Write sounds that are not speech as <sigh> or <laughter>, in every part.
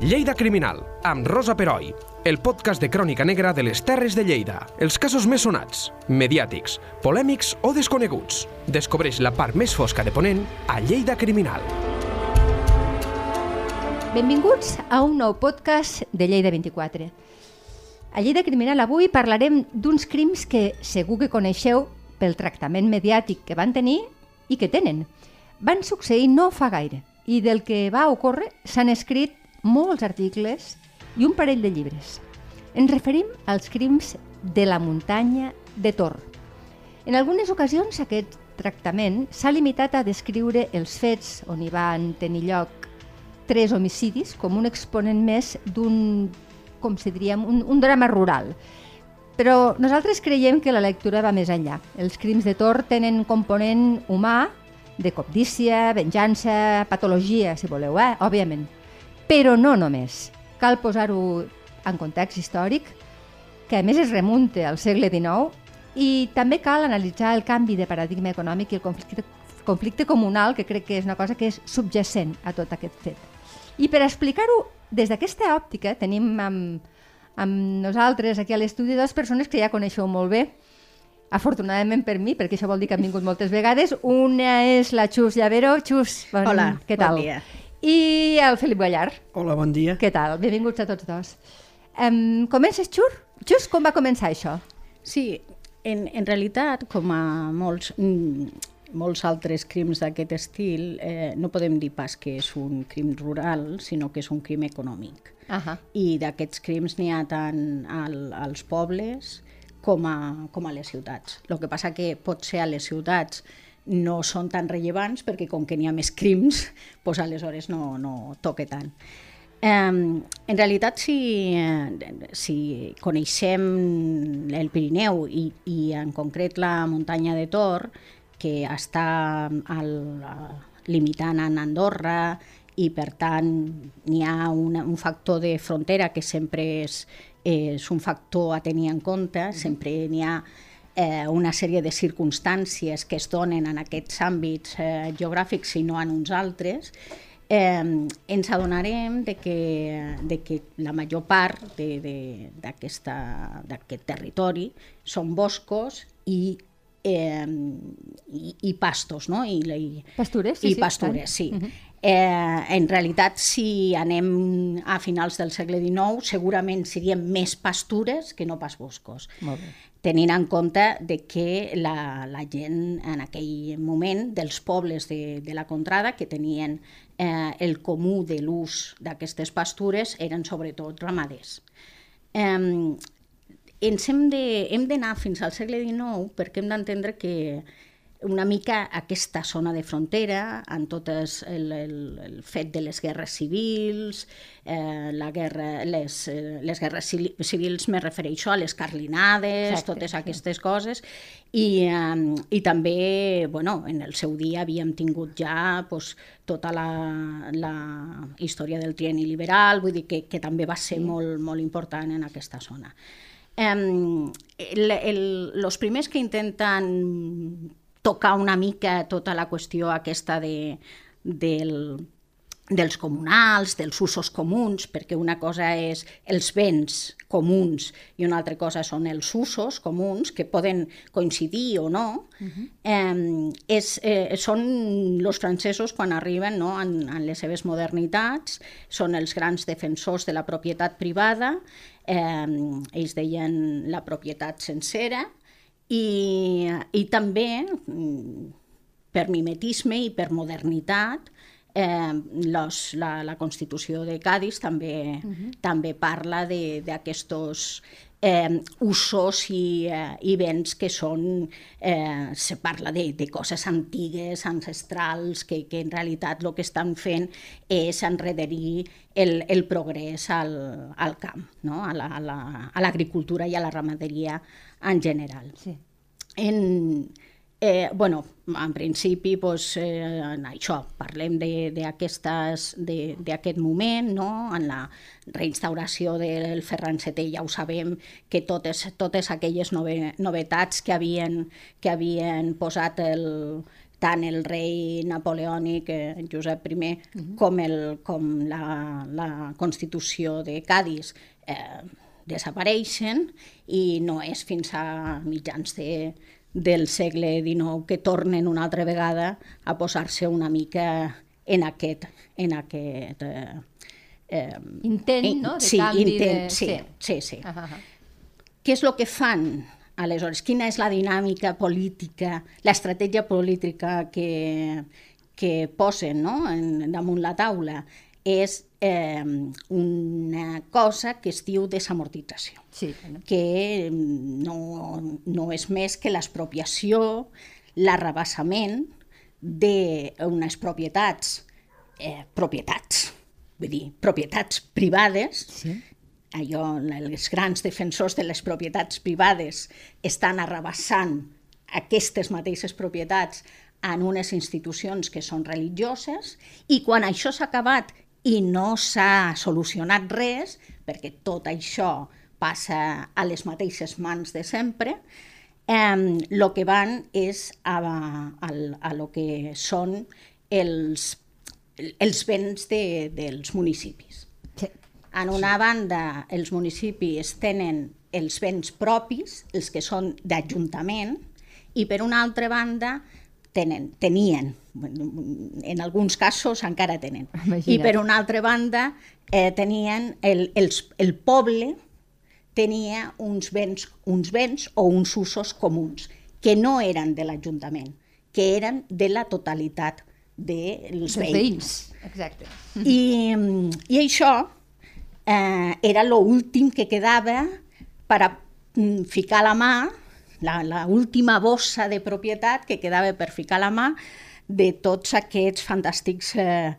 Lleida Criminal, amb Rosa Peroi, el podcast de crònica negra de les Terres de Lleida. Els casos més sonats, mediàtics, polèmics o desconeguts. Descobreix la part més fosca de Ponent a Lleida Criminal. Benvinguts a un nou podcast de Lleida 24. A Lleida Criminal avui parlarem d'uns crims que segur que coneixeu pel tractament mediàtic que van tenir i que tenen. Van succeir no fa gaire i del que va ocórrer s'han escrit molts articles i un parell de llibres. Ens referim als crims de la muntanya de Tor. En algunes ocasions aquest tractament s'ha limitat a descriure els fets on hi van tenir lloc tres homicidis com un exponent més d'un, com si diríem, un, un drama rural. Però nosaltres creiem que la lectura va més enllà. Els crims de Tor tenen component humà, de cobdícia, venjança, patologia, si voleu, eh? òbviament. Però no només. Cal posar-ho en context històric, que a més es remunta al segle XIX, i també cal analitzar el canvi de paradigma econòmic i el conflicte, conflicte comunal, que crec que és una cosa que és subjacent a tot aquest fet. I per explicar-ho des d'aquesta òptica tenim amb, amb nosaltres aquí a l'estudi dues persones que ja coneixeu molt bé, afortunadament per mi, perquè això vol dir que han vingut moltes vegades. Una és la Xus Llavero. Xus, bon, Hola, què tal? bon dia. I el Felip Ballar. Hola, bon dia. Què tal? Benvinguts a tots dos. Um, comences, Xur? Xus, com va començar això? Sí, en, en realitat, com a molts, mm, molts altres crims d'aquest estil, eh, no podem dir pas que és un crim rural, sinó que és un crim econòmic. Uh -huh. I d'aquests crims n'hi ha tant al, als pobles com a, com a les ciutats. El que passa que potser a les ciutats no són tan rellevants perquè com que n'hi ha més crims, <laughs> doncs aleshores no, no toca tant. Um, en realitat, si, eh, si coneixem el Pirineu i, i en concret la muntanya de Tor, que està al, limitant en Andorra i per tant n'hi ha una, un factor de frontera que sempre és, és un factor a tenir en compte, sempre n'hi ha eh, una sèrie de circumstàncies que es donen en aquests àmbits eh, geogràfics i no en uns altres, eh, ens adonarem de que, de que la major part d'aquest territori són boscos i eh, i, i pastos, no? I, i, Pastures, sí, i sí, pastures, sí. Uh -huh. Eh, en realitat, si anem a finals del segle XIX, segurament serien més pastures que no pas boscos. Molt bé. Tenint en compte de que la, la gent en aquell moment dels pobles de, de la contrada que tenien eh, el comú de l'ús d'aquestes pastures eren sobretot ramaders. Eh, ens hem d'anar fins al segle XIX perquè hem d'entendre que una mica aquesta zona de frontera, en tot el, el, el fet de les guerres civils, eh, la guerra, les, eh, les guerres civil- civils me refereixo a les carlinades, Exacte, totes sí. aquestes coses, i, eh, i també, bueno, en el seu dia havíem tingut ja pues, tota la, la història del trienni liberal, vull dir que, que també va ser molt, molt important en aquesta zona. Um, el, el, los primers que intenten tocar una mica tota la qüestió aquesta de, del, dels comunals, dels usos comuns, perquè una cosa és els béns comuns i una altra cosa són els usos comuns, que poden coincidir o no, uh -huh. eh, és, eh, són els francesos quan arriben no, en, en les seves modernitats, són els grans defensors de la propietat privada, eh, ells deien la propietat sencera, i, i també, mm, per mimetisme i per modernitat, eh, los, la, la Constitució de Cádiz també, uh -huh. també parla d'aquests eh, usos i, eh, i béns que són, eh, se parla de, de coses antigues, ancestrals, que, que en realitat el que estan fent és enrederir el, el progrés al, al camp, no? a l'agricultura la, a la, i a la ramaderia en general. Sí. En, eh, bueno, en principi, doncs, eh, en això, parlem d'aquest moment, no? en la reinstauració del Ferran VII ja ho sabem, que totes, totes aquelles nove, novetats que havien, que havien posat el, tant el rei napoleònic, eh, Josep I, uh -huh. com, el, com la, la Constitució de Cádiz eh, desapareixen i no és fins a mitjans de, del segle XIX que tornen una altra vegada a posar-se una mica en aquest, en aquest eh, eh, intent, no? De sí, canvi intent, de... sí, sí, sí. Uh -huh. Què és el que fan aleshores? Quina és la dinàmica política, l'estratègia política que, que posen no? en, damunt la taula? És eh, una cosa que es diu desamortització, sí, que no, no és més que l'expropiació, l'arrabassament d'unes propietats, eh, propietats, vull dir, propietats privades, Sí. allò, els grans defensors de les propietats privades estan arrabassant aquestes mateixes propietats en unes institucions que són religioses i quan això s'ha acabat i no s'ha solucionat res, perquè tot això passa a les mateixes mans de sempre, el eh, que van és a, a, a lo que són els, els béns de, dels municipis. Sí. En una banda, els municipis tenen els béns propis, els que són d'ajuntament, i per una altra banda tenen, tenien, en alguns casos encara tenen, Imagina't. i per una altra banda eh, tenien el, els, el poble tenia uns béns, uns béns o uns usos comuns, que no eren de l'Ajuntament, que eren de la totalitat dels Els veïns. veïns. Exacte. I, i això eh, era l'últim que quedava per a mm, ficar la mà, la, la última bossa de propietat que quedava per ficar la mà de tots aquests fantàstics eh,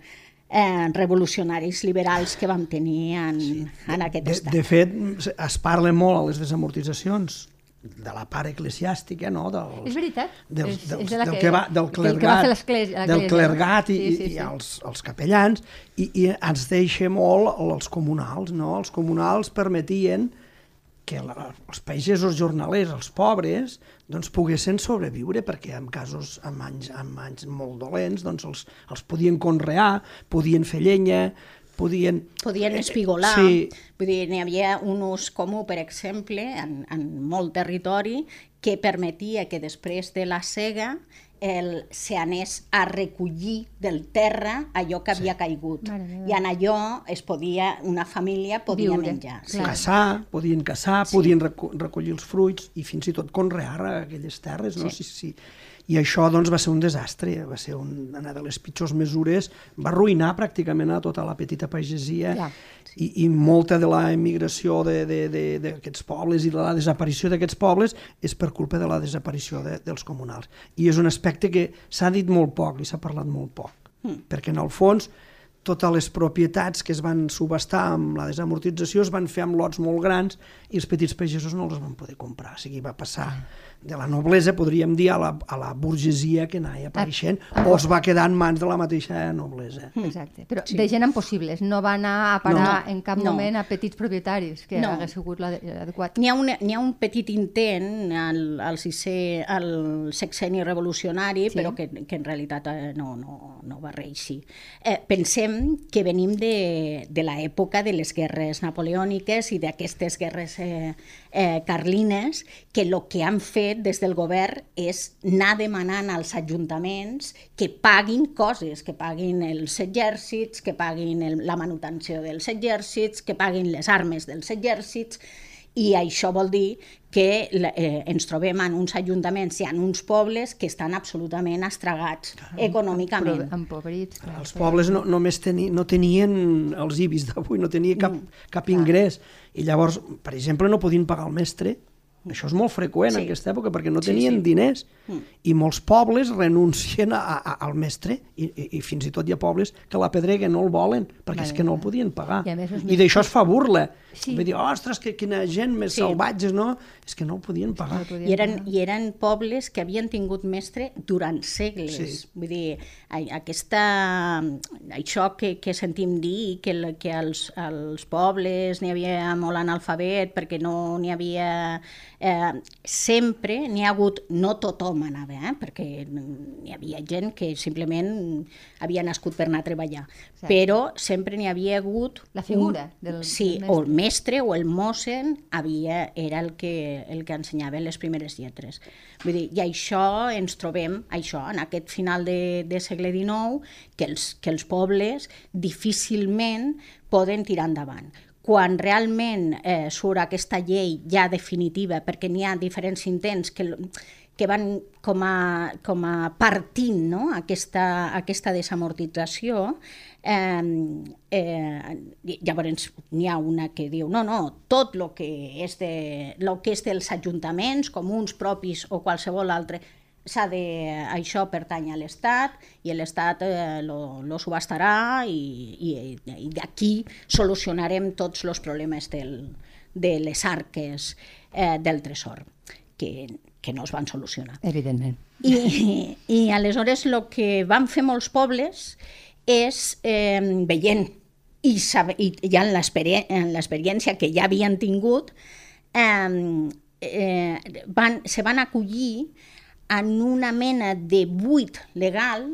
eh, revolucionaris liberals que vam tenir en, en aquest De, estat. de fet, es parla molt a les desamortitzacions de la part eclesiàstica, no? Del, És veritat. Del, És- del, és de la del que- que va, del del que va clergat, fer l'església- del clergat i, Sí, sí, i sí. els, els capellans, i, i ens deixa molt els comunals, no? Els comunals permetien que la, els pagesos jornalers, els pobres, doncs poguessin sobreviure, perquè en casos, en anys, en anys molt dolents, doncs els, els podien conrear, podien fer llenya, podien... podien espigolar. Sí. Vull dir, n'hi havia un ús comú, per exemple, en, en molt territori, que permetia que després de la cega el, se anés a recollir del terra allò que havia caigut. Mare. I en allò es podia, una família podia Viure, menjar. clar. caçar, podien caçar, sí. podien reco recollir els fruits i fins i tot conrear aquelles terres, no? Sí. Sí, sí. I això doncs, va ser un desastre, va ser un, una de les pitjors mesures, va arruïnar pràcticament a tota la petita pagesia Clar. i, i molta de la emigració de- de- de- d'aquests pobles i de la desaparició d'aquests pobles és per culpa de la desaparició de, dels comunals. I és un aspecte que s'ha dit molt poc i s'ha parlat molt poc, mm. perquè en el fons totes les propietats que es van subestar amb la desamortització es van fer amb lots molt grans i els petits pagesos no els van poder comprar. O sigui, va passar de la noblesa, podríem dir, a la, a la burgesia que anava apareixent, o es va quedar en mans de la mateixa noblesa. Exacte. Però sí. de gent impossibles. No va anar a parar No, en cap no. moment a petits propietaris, que No. hagués sigut l'ade- l'adequat. N'hi ha, un, n'hi ha un petit intent al, al, sisè, al sexeni revolucionari, Sí. sí. però que, que en realitat eh, no, no, no va reeixir. Eh, pensem que venim de, de l'època de les guerres napoleòniques i d'aquestes guerres eh, eh, carlines, que el que han fet des del govern és anar demanant als ajuntaments que paguin coses, que paguin els exèrcits, que paguin el, la manutenció dels exèrcits, que paguin les armes dels exèrcits, i això vol dir que eh, ens trobem en uns ajuntaments i en uns pobles que estan absolutament estragats econòmicament. Empobrits. clar. Els pobles no, només teni, no tenien els ibis d'avui, no tenia cap, cap ingrés. I llavors, per exemple, no podien pagar el mestre. Això és molt freqüent Sí. en aquesta època perquè no Sí, tenien sí. diners i molts pobles renuncien a, a, al mestre i, i, i fins i tot hi ha pobles que la pedrega no el volen perquè és que no el podien pagar. I més els I d'això es fa burla. Sí. Vull dir, ostres, que quina gent més Sí. salvatges, no? És que no el podien pagar. No podien I eren, pagar. I eren pobles que havien tingut mestre durant segles. Sí. Vull dir, aquesta, això que, que sentim dir, que, el- que als, als pobles n'hi havia molt analfabet perquè no n'hi havia Eh, sempre n'hi ha hagut, no tothom anava, eh? perquè n'hi havia gent que simplement havia nascut per anar a treballar, Cert. però sempre n'hi havia hagut... La figura un, del- Sí, del o el mestre o el mossen havia, era el que, el que ensenyava les primeres lletres. Vull dir, I això ens trobem, això, en aquest final de, de segle XIX, que els, que els pobles difícilment poden tirar endavant quan realment eh, surt aquesta llei ja definitiva, perquè n'hi ha diferents intents que, que van com a, com a partint no? aquesta, aquesta desamortització, eh, eh, llavors n'hi ha una que diu no, no, tot el que, és de, lo que és dels ajuntaments, comuns, propis o qualsevol altre, s'ha de, això pertany a l'Estat i l'Estat eh, lo, lo subhastarà i, i, i d'aquí solucionarem tots els problemes del, de les arques eh, del tresor, que, que no es van solucionar. Evidentment. I, i aleshores el que van fer molts pobles és, eh, veient i, sabe, i ja en l'experiència que ja havien tingut, eh, eh, van, se van acollir en una mena de buit legal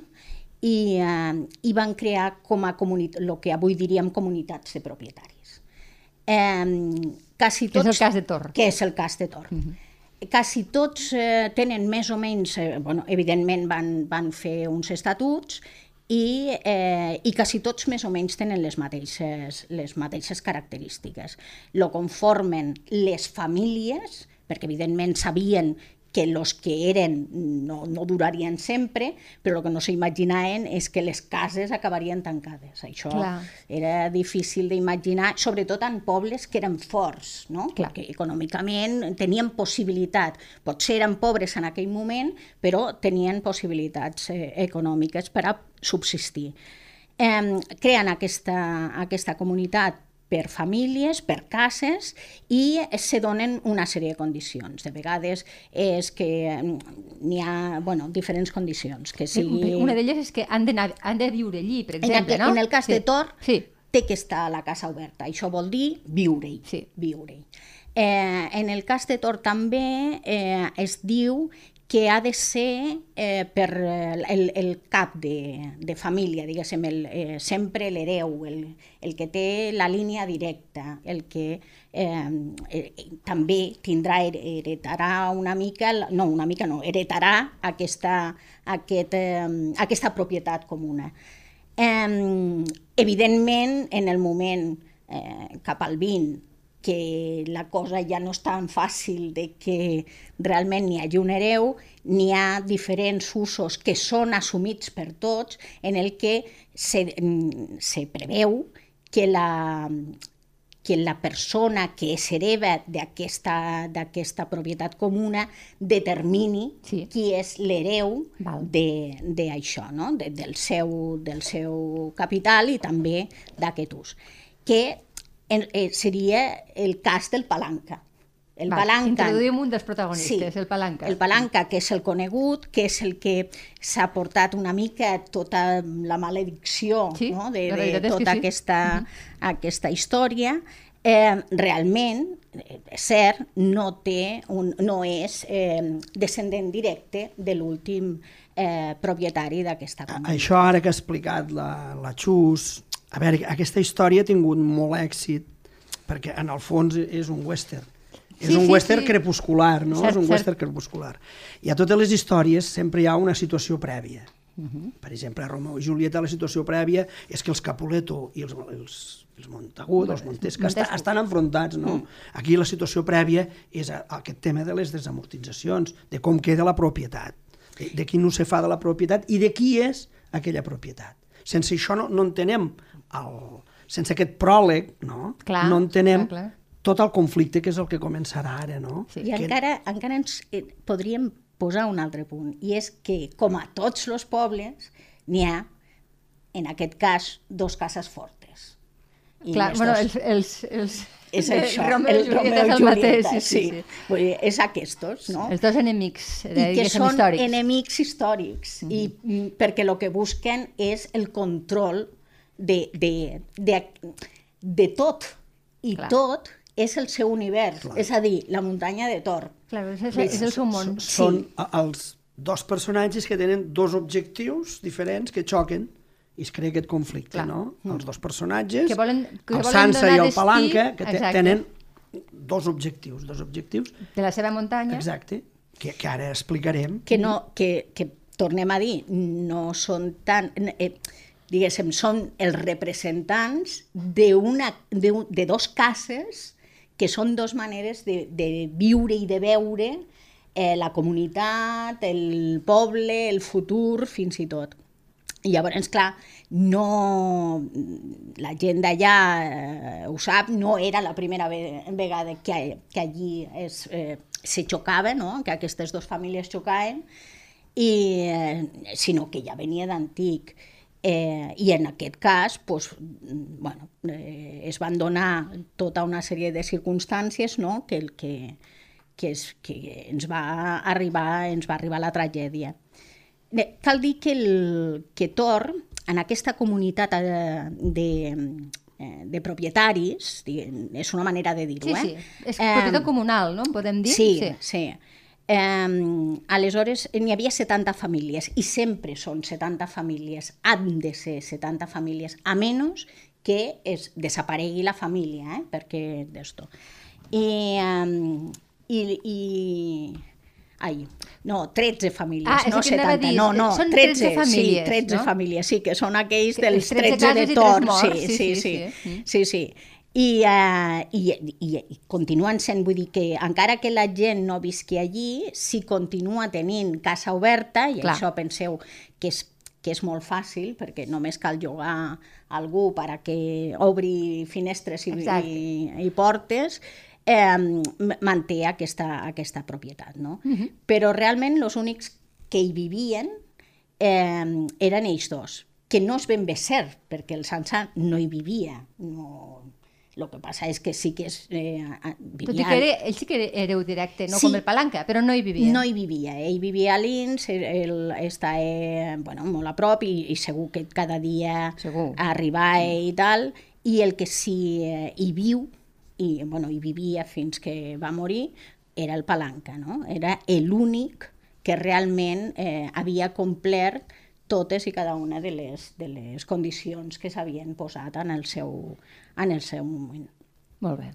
i, eh, i van crear com a el que avui diríem comunitats de propietaris. Eh, quasi Que és tots, el cas de Tor. que és el cas de Tor. Quasi tots eh, tenen més o menys, eh, bueno, evidentment van, van fer uns estatuts i, eh, i quasi tots més o menys tenen les mateixes, les mateixes característiques. Lo conformen les famílies, perquè evidentment sabien que els que eren no, no durarien sempre, però el que no s'imaginaven és que les cases acabarien tancades. Això Clar. era difícil d'imaginar, sobretot en pobles que eren forts, no? Clar. perquè econòmicament tenien possibilitat. Potser eren pobres en aquell moment, però tenien possibilitats eh, econòmiques per a subsistir. Eh, creen aquesta, aquesta comunitat per famílies, per cases, i se donen una sèrie de condicions. De vegades és que mm, n'hi ha bueno, diferents condicions. Que sigui... Una d'elles és que han, d'anar- han de viure allí, per En, exemple, aqu- no? en el cas sí. de Tor, Sí, té que estar la casa oberta. Això vol dir viure-hi. Sí. viure eh, en el cas de Tor també eh, es diu que ha de ser eh, per eh, el, el cap de, de família, diguéssim, el, eh, sempre l'hereu, el, el que té la línia directa, el que eh, eh, també tindrà, her- heretarà una mica, no, una mica no, heretarà aquesta, aquest, eh, aquesta propietat comuna. Eh, evidentment, en el moment eh, cap al 20, que la cosa ja no és tan fàcil de que realment n'hi hagi un hereu, n'hi ha diferents usos que són assumits per tots, en el que se, se preveu que la, que la persona que és hereva d'aquesta propietat comuna determini Sí. qui és l'hereu d'això, no? de, del, seu, del seu capital i també d'aquest ús. Que en, eh, seria el cas del palanca. El Va, palanca... Introduïm un dels protagonistes, el palanca. El palanca, que és el conegut, que és el que s'ha portat una mica tota la maledicció Sí, no? de, de tota sí. aquesta, aquesta història. Eh, realment, és cert, no, té un, no és eh, descendent directe de l'últim eh, propietari d'aquesta comunitat. Això ara que ha explicat la, la Xus, a veure, aquesta història ha tingut molt èxit perquè en el fons és un western. És Sí, un sí, western sí. crepuscular, no? Cert, és un cert. western crepuscular. I a totes les històries sempre hi ha una situació prèvia. Per exemple, a Romeu i Julieta la situació prèvia és que els Capuleto i els, els, els Montagut, els Montesca, Montesco. estan enfrontats, no? Aquí la situació prèvia és a- aquest tema de les desamortitzacions, de com queda la propietat, de, de qui no se fa de la propietat i de qui és aquella propietat. Sense això no, no entenem, el, sense aquest pròleg, no? Clar, no entenem clar, clar. tot el conflicte que és el que començarà ara, no? Sí. I encara, encara ens eh, podríem posar un altre punt, i és que, com a tots els pobles, n'hi ha, en aquest cas, dos cases fortes. Clar, bueno, dos- els, els, els, és el <laughs> això, Romeo i el Romeo és i el Julieta, mateix, sí, sí, sí. sí. Vull dir, és aquestos, no? Els dos enemics, eh, I que són històrics. enemics històrics, i mm, perquè el que busquen és el control de, de, de, de tot, i Clar. tot és el seu univers, és a dir, la muntanya de Tor. Clar, és, és, és el seu món. S- Són a- els dos personatges que tenen dos objectius diferents que xoquen i es crea aquest conflicte, Clar. no? Els dos personatges, Que volen- que el volen Sansa i el destí, Palanca, que te, exacte. tenen dos objectius, dos objectius, De la seva muntanya. exacte, que, que ara explicarem. que, no, que, que tornem a dir, no són tan... Eh, diguéssim, són els representants de, un- de dos cases que són dos maneres de, de viure i de veure eh, la comunitat, el poble, el futur, fins i tot. I llavors, clar, no... La gent d'allà eh, ho sap, no era la primera ve vegada que, que allí es, eh, se xocava, no? que aquestes dues famílies xocaven, i, eh, sinó que ja venia d'antic. Eh, I en aquest cas, pues, bueno, eh, es van donar tota una sèrie de circumstàncies no? que, que, que, és, que ens, va arribar, ens va arribar la tragèdia. Bé, cal dir que, el, que Tor, en aquesta comunitat eh, de, eh, de propietaris, és una manera de dir-ho, Sí, sí. eh? És propietat comunal, no? En podem dir? Sí, sí. sí. Eh, aleshores, n'hi havia 70 famílies i sempre són 70 famílies, han de ser 70 famílies, a menys que es desaparegui la família, eh? perquè d'esto. I, um, i, i Ai, no, 13 famílies, Ah, no el que anava a 70, dir, no, no, són 13, 13 famílies, sí, 13 no? famílies, sí, que són aquells Que dels els 13 13 de Tor, sí, sí, sí, sí, sí, sí. sí, sí. I, uh, i, i, i continuen sent, vull dir que encara que la gent no visqui allí, si continua tenint casa oberta, i Clar. això penseu que és que és molt fàcil, perquè només cal llogar algú per a que obri finestres i, Exacte. i, i portes, eh, manté aquesta, aquesta propietat. No? Mhm. Però realment els únics que hi vivien eh, eren ells dos, que no és ben bé cert, perquè el Sansa no hi vivia. No... El que passa és que sí que és, eh, a- Tot i vivia... que era, ell sí que era hereu directe, no Sí. com el Palanca, però no hi vivia. No hi vivia, ell vivia a Lins, ell està eh, bueno, molt a prop i, i segur que cada dia Segur. arribava i tal, i el que sí eh, hi viu, i bueno, hi vivia fins que va morir, era el Palanca, no? Era l'únic que realment eh, havia complert totes i cada una de les, de les condicions que s'havien posat en el seu, en el seu moment. Molt bé.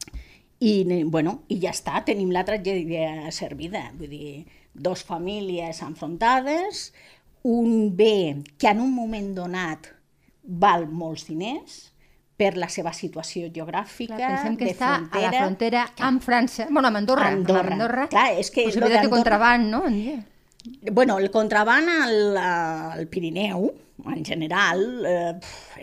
I, bueno, i ja està, tenim la tragèdia servida. Vull dir, dos famílies enfrontades, un bé que en un moment donat val molts diners per la seva situació geogràfica, Clar, pensem que de està frontera. a la frontera amb França, bueno, amb Andorra. Andorra. Amb Andorra. Clar, és que Possibilitat de contraband, no? Bueno, el contraban al, al Pirineu, en general, eh,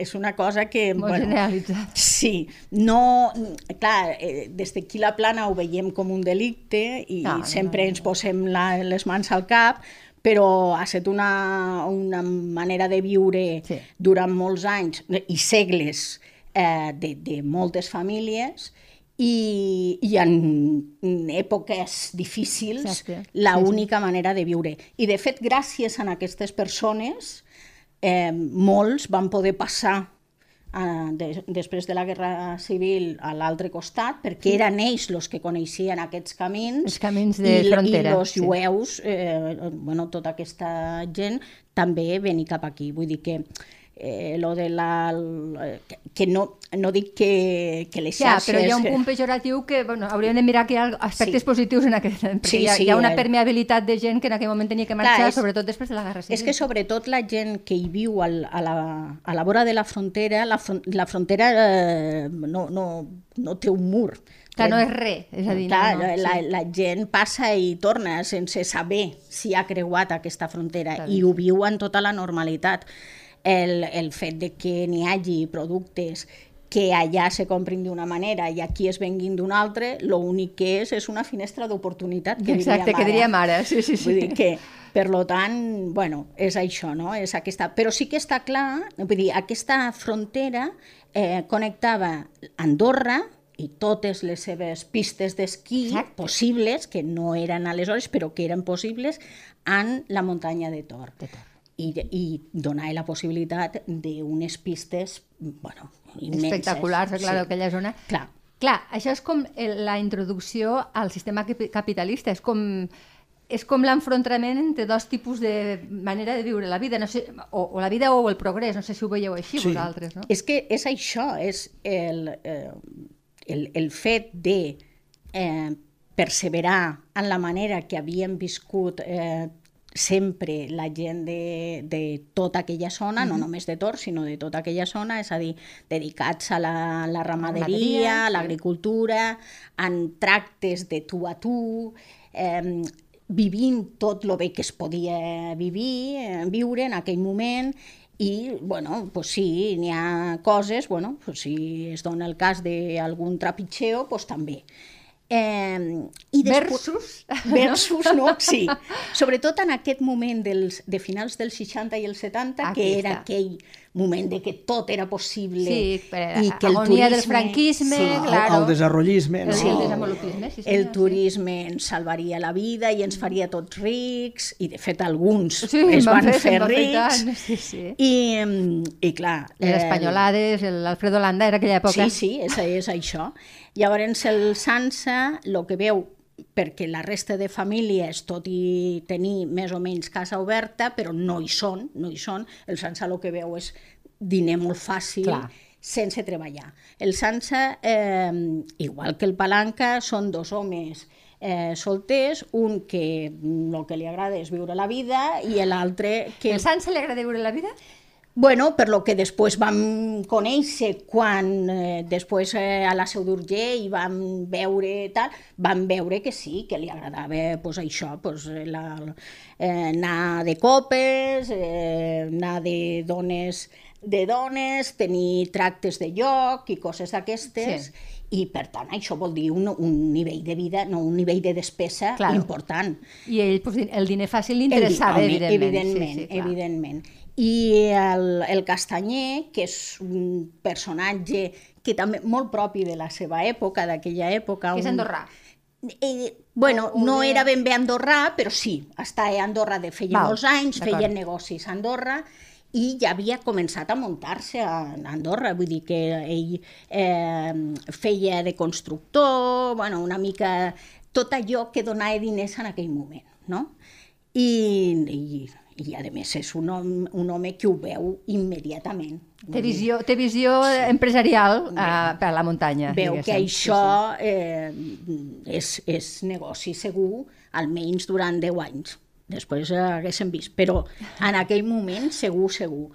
és una cosa que... Molt bueno, generalitzat. Sí, no... Clar, eh, des d'aquí la plana ho veiem com un delicte i no, sempre no, no. ens posem la, les mans al cap, però ha estat una, una manera de viure Sí. durant molts anys i segles eh, de, de moltes famílies i, i en èpoques difícils Exacte. la Sí, sí. única manera de viure. I de fet, gràcies a aquestes persones, eh, molts van poder passar eh, de, després de la Guerra Civil a l'altre costat, perquè eren ells els que coneixien aquests camins. Els camins de i, frontera, I els sí. jueus, eh, bueno, tota aquesta gent, també venir cap aquí. Vull dir que eh, lo de la... que- no, no dic que, que les Ja, xarxes... però hi ha un punt pejoratiu que bueno, hauríem de mirar que hi ha aspectes Sí. positius en aquest, perquè Sí, hi, ha, sí, hi ha una eh. permeabilitat de gent que en aquell moment tenia que marxar, Clar, és- sobretot després de la Guerra Civil. És que sobretot la gent que hi viu al, a, la, a la vora de la frontera, la, fron la frontera eh, no, no, no té un mur. Clar, no és res, és a dir, Clar, no, no, la, sí. la gent passa i torna sense saber si ha creuat aquesta frontera Clar, i ho viu en tota la normalitat. El, el fet de que n'hi hagi productes que allà se comprin d'una manera i aquí es venguin d'una altra, l'únic que és és una finestra d'oportunitat, que Exacte, diríem que ara. diríem ara, sí, sí, sí. Vull dir que, per lo tant, bueno, és això, no? És aquesta... Però sí que està clar, vull dir, aquesta frontera eh, connectava Andorra i totes les seves pistes d'esquí possibles, que no eren aleshores, però que eren possibles, en la muntanya de Tor. De Tor. I, i donar la possibilitat d'unes pistes, bueno, immenses. Espectaculars, clar, aquella zona. Clar. Clar, això és com el- la introducció al sistema capi- capitalista, és com és com l'enfrontament entre dos tipus de manera de viure la vida, no sé, o, o la vida o el progrés, no sé si ho veieu així Sí. vosaltres, no? És que és això, és el, eh, el, el fet de eh, perseverar en la manera que havien viscut eh, sempre la gent de, de tota aquella zona, no només de Tor, sinó de tota aquella zona, és a dir, dedicats a la, la Ramaderia, a l'agricultura, en tractes de tu a tu, eh, vivint tot el bé que es podia vivir, eh, viure en aquell moment, i, bueno, pues sí, n'hi ha coses, bueno, pues si es dona el cas d'algun trepitxeo, pues també. Eh, i després- Versus... <laughs> Versus, no? Sí. Sobretot en aquest moment dels, de finals dels 60 i els 70, Aquí que era està. aquell moment de que tot era possible Sí, per- i que el agonia turisme... del franquisme, sí, clar. Claro. El, el desenvolupisme, El, no? el desenvolupisme, sí, el turisme ens salvaria la vida i ens faria tots rics, i de fet alguns Sí, es van fer, fer rics. tant, <laughs> sí, sí. I, I clar... Les eh, espanyolades, l'Alfredo Landa era aquella època. Sí, sí, és, és això. Llavors el Sansa, el que veu, perquè la resta de famílies, tot i tenir més o menys casa oberta, però no hi són, no hi són, el Sansa el que veu és diner molt fàcil, Clar. sense treballar. El Sansa, eh, igual que el Palanca, són dos homes eh, solters, un que el que li agrada és viure la vida i l'altre que... El Sant se li agrada viure la vida? Bueno, per lo que després vam conèixer quan eh, després eh, a la Seu d'Urgell vam veure tal, vam veure que sí, que li agradava pues, això, pues, la, eh, anar de copes, eh, anar de dones de dones, tenir tractes de lloc i coses d'aquestes, Sí. i per tant això vol dir un, un nivell de vida, no un nivell de despesa Claro. important. I ell, pues, el diner fàcil li El- interessava, home, evidentment. Evidentment, sí, sí, clar. evidentment. I el, el Castanyer, que és un personatge que també molt propi de la seva època, d'aquella època... Que és un- andorrà. Eh, bueno, no era ben bé andorrà, però sí, està a Andorra de feia Val, molts anys, feia negocis a Andorra, i ja havia començat a muntar-se a Andorra, vull dir que ell eh, feia de constructor, bueno, una mica tot allò que donava diners en aquell moment, no? I, i, i a més és un home, un home que ho veu immediatament. Té visió, té visió empresarial eh, per a la muntanya. Veu que diguéssim. això eh, és, és negoci segur, almenys durant 10 anys. Després haguéssim vist, però en aquell moment segur, segur.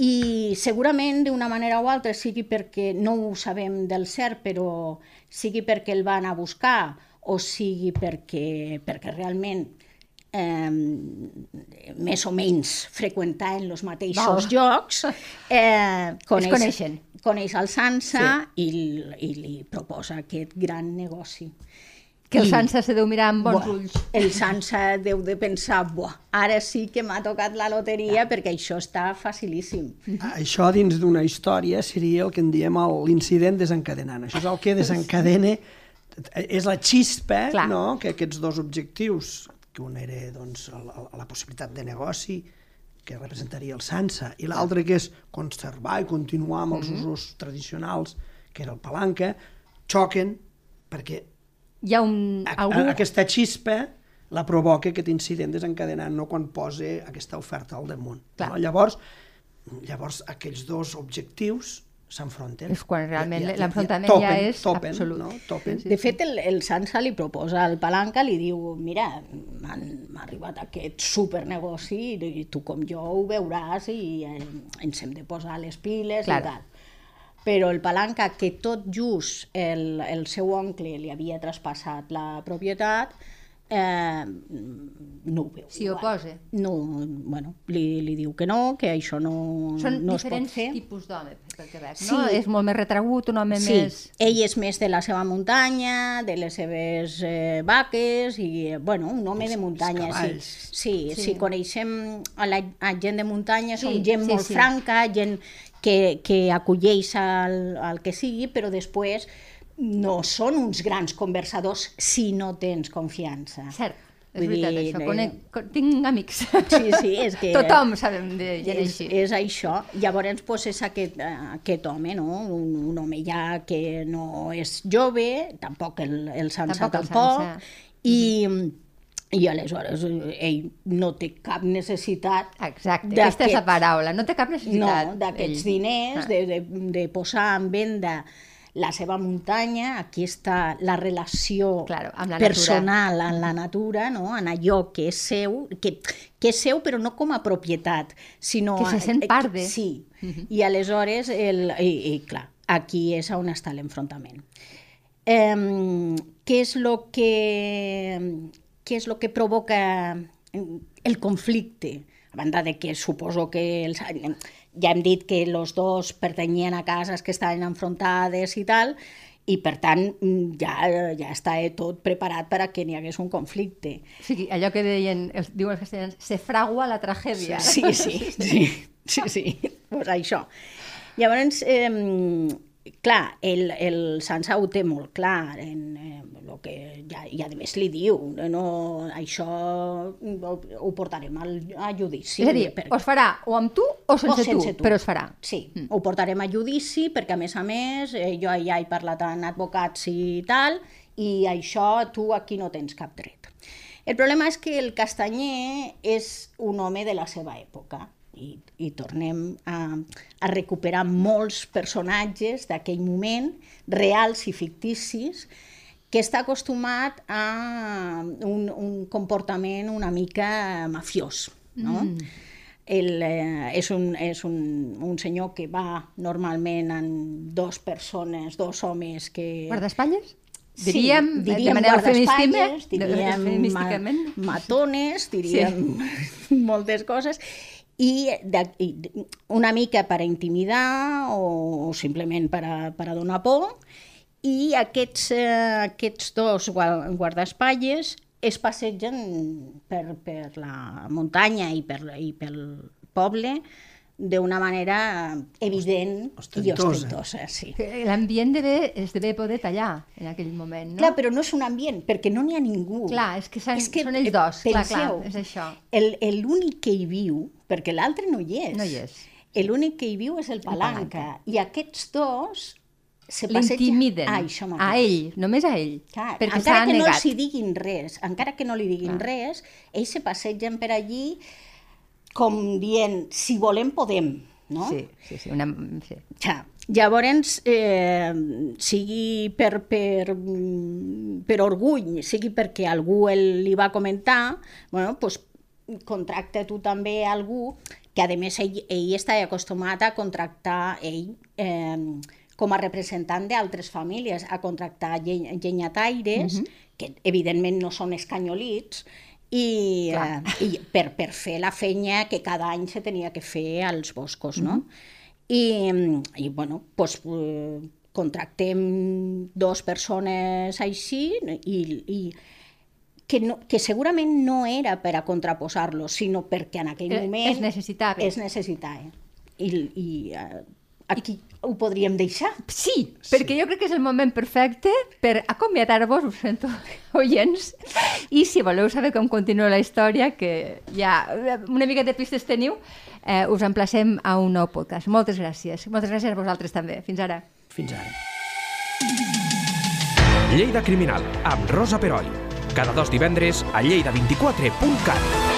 I segurament d'una manera o altra, sigui perquè no ho sabem del cert, però sigui perquè el van a buscar o sigui perquè, perquè realment eh, més o menys freqüentaven els mateixos Val. jocs, <laughs> eh, coneix, coneixen. coneix el Sansa sí. i, i li proposa aquest gran negoci. Que el Sansa se deu mirar amb bons Buah, ulls. <laughs> El Sansa deu de pensar, buah, ara sí que m'ha tocat la loteria perquè això està facilíssim. Això dins d'una història seria el que en diem l'incident desencadenant. Això és el que <laughs> desencadena, és la xispa Clar. no? que aquests dos objectius, que un era doncs, la, la possibilitat de negoci, que representaria el Sansa, i l'altre que és conservar i continuar amb els usos tradicionals, que era el palanca, xoquen perquè Hi ha un, a, algú... aquesta xispa la provoca aquest incident desencadenant no quan posa aquesta oferta al damunt. Clar. No? Llavors, llavors, aquells dos objectius s'enfronten. És quan realment Ja- ja- ja- l'enfrontament topen, ja és topen, absolut. No? Topen. De fet, el, el Sansa li proposa al Palanca, li diu, mira, m'ha arribat aquest supernegoci i, i tu com jo ho veuràs i eh, ens hem de posar les piles Claro. i tal. Però el Palanca, que tot just el, el seu oncle li havia traspassat la propietat, eh, no ho veu. S'hi oposa. No, bueno, li, li diu que no, que això no, Són no es pot diferents fer. tipus d'home, pel que veig, Sí. no? És molt més retragut, un home Sí, més... ell és més de la seva muntanya, de les seves eh, vaques, i, eh, bueno, un home de muntanya, sí. Sí, Sí. si coneixem a la a gent de muntanya, Sí, són gent sí, molt sí. franca, gent que, que acolleix al, al que sigui, però després no són uns grans conversadors si no tens confiança. Cert. És Vull veritat, dir, això. Conec, con, tinc amics. Sí, sí, és que... <laughs> Tothom sabem de gent és, així. és això. Llavors, pues, és aquest, eh, aquest home, no? un, un home ja que no és jove, tampoc el, el Sansa Tampoc el tampoc, Sansa. i, i aleshores ell no té cap necessitat Exacte, aquesta és la paraula. No té cap no, necessitat. d'aquests ell. diners, Ah. de, de, de posar en venda la seva muntanya, aquí està la relació Claro, amb la personal amb la natura, no? en allò que és seu, que, que és seu però no com a propietat, sinó... Que se sent eh, part de. Sí, i aleshores, el, i, i clar, aquí és on està l'enfrontament. Eh, què és lo que què és lo que provoca el conflicte? A banda de que suposo que els, ja hem dit que els dos pertanyien a cases que estaven enfrontades i tal, i per tant ja, ja està tot preparat per a que n'hi hagués un conflicte. O sigui, allò que deien, els, diuen els castellans, se fragua la tragèdia. Sí, sí, sí, sí, sí, pues això. Llavors, eh, clar, el, el Sansa ho té molt clar, en, eh, lo que ja, i a més li diu, no, això ho, ho portarem al, a judici. és a dir, per- o es farà o amb tu o sense, o sense tu, però es farà. Sí, mm. ho portarem a judici perquè, a més a més, eh, jo ja he parlat amb advocats i tal, i això tu aquí no tens cap dret. El problema és que el castanyer és un home de la seva època i, i tornem a, a recuperar molts personatges d'aquell moment, reals i ficticis, que està acostumat a un, un comportament una mica mafiós, no? Mm. El, eh, és un, és un, un senyor que va normalment amb dos persones, dos homes que... Guardaespatlles? Sí, Diríem, diríem de manera eufemística, diríem ma matones, diríem sí. <laughs> moltes coses, i, de, una mica per a intimidar o, o simplement per a, per a donar por, i aquests, eh, aquests dos gua- guardaespatlles es passegen per, per la muntanya i, per, i pel poble d'una manera evident i Ostentosa. ostentosa. Sí. Que L'ambient deve, es deve poder tallar en aquell moment, no? Clar, però no és un ambient, perquè no n'hi ha ningú. Clar, és que, són, És que, són ells eh, dos, clar, clar, penseu, és això. El- el- L'únic que hi viu, perquè l'altre no hi és. No hi és. L'únic que hi viu és el palanca. Palanca. I aquests dos se. L'intimiden Ah, això mateix. a ell, només a ell, Clar, perquè encara que no negat. els hi diguin res, encara que no li diguin res, ells se passegen per allí com dient, si volem, podem, no? Sí, sí, sí, una... sí. Ja. Llavors, eh, sigui per, per, per orgull, sigui perquè algú el, li va comentar, bueno, pues, contracta tu també algú que, a més, ell, ell està acostumat a contractar ell eh, com a representant d'altres famílies, a contractar lleny llenyataires, que evidentment no són escanyolits, i, Clar. eh, i per, per fer la feina que cada any se tenia que fer als boscos, no? I, i bueno, doncs, contractem dos persones així i, i que, no, que segurament no era per a contraposar-los, sinó perquè en aquell Eh, moment... es necessitava. Es necessitava. I, i aquí ho podríem deixar. Sí, perquè jo crec que és el moment perfecte per acomiadar-vos, ho sento, <laughs> oients, i si voleu saber com continua la història, que ja una mica de pistes teniu, eh, us emplacem a un nou podcast. Moltes gràcies. Moltes gràcies a vosaltres també. Fins ara. Fins ara. Lleida Criminal, amb Rosa Peroi. Cada dos divendres a lleida24.cat.